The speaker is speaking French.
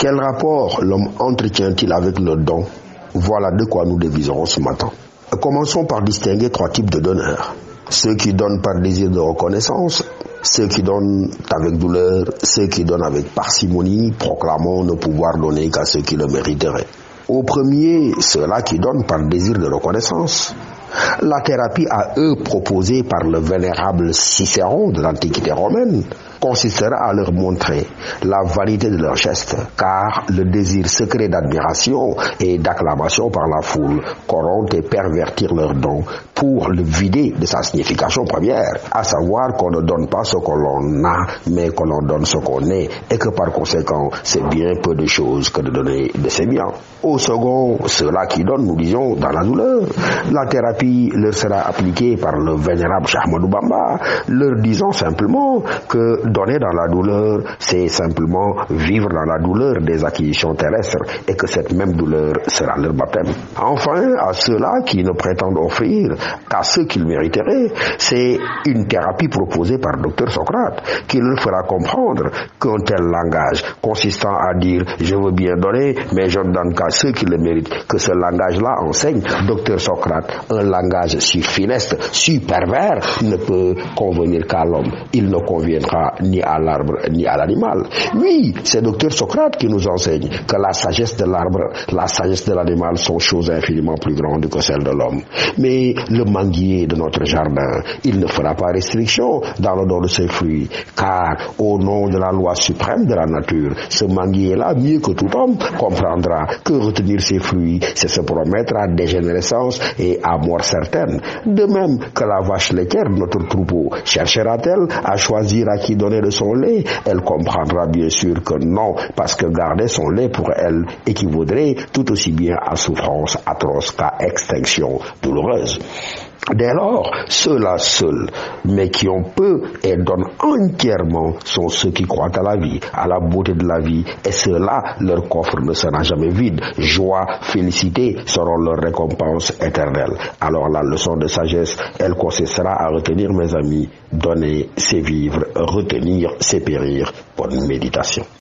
Quel rapport l'homme entretient-il avec le don Voilà de quoi nous deviserons ce matin. Commençons par distinguer trois types de donneurs. Ceux qui donnent par désir de reconnaissance, ceux qui donnent avec douleur, ceux qui donnent avec parcimonie, proclamant ne pouvoir donner qu'à ceux qui le mériteraient. Au premier, ceux-là qui donnent par désir de reconnaissance. La thérapie à eux proposée par le vénérable Cicéron de l'Antiquité romaine consistera à leur montrer la vanité de leur geste, car le désir secret d'admiration et d'acclamation par la foule corrompt et pervertir leur don pour le vider de sa signification première, à savoir qu'on ne donne pas ce que l'on a, mais qu'on en donne ce qu'on est, et que par conséquent, c'est bien peu de choses que de donner de ses biens. Au second, ceux-là qui donnent, nous disons, dans la douleur, la thérapie leur sera appliquée par le vénérable Shahmadou Bamba, leur disant simplement que donner dans la douleur, c'est simplement vivre dans la douleur des acquisitions terrestres et que cette même douleur sera leur baptême. Enfin, à ceux-là qui ne prétendent offrir qu'à ceux qu'ils mériteraient, c'est une thérapie proposée par Dr Socrate qui leur fera comprendre qu'un tel langage consistant à dire je veux bien donner, mais je ne donne qu'à ceux qui le méritent, que ce langage-là enseigne Dr Socrate, un langage si funeste, si pervers, ne peut convenir qu'à l'homme. Il ne conviendra ni à l'arbre ni à l'animal. Oui, c'est docteur Socrate qui nous enseigne que la sagesse de l'arbre, la sagesse de l'animal sont choses infiniment plus grandes que celles de l'homme. Mais le manguier de notre jardin, il ne fera pas restriction dans le don de ses fruits, car au nom de la loi suprême de la nature, ce manguier-là, mieux que tout homme, comprendra que retenir ses fruits, c'est se promettre à dégénérescence et à mort certaine. De même que la vache laitière notre troupeau cherchera-t-elle à choisir à qui donner de son lait, elle comprendra bien sûr que non, parce que garder son lait pour elle équivaudrait tout aussi bien à souffrance atroce qu'à extinction douloureuse. Dès lors, ceux-là seuls, mais qui ont peu et donnent entièrement, sont ceux qui croient à la vie, à la beauté de la vie, et ceux-là, leur coffre ne sera jamais vide. Joie, félicité seront leur récompense éternelle. Alors la leçon de sagesse, elle consistera à retenir, mes amis, donner, c'est vivre, retenir, c'est périr. Bonne méditation.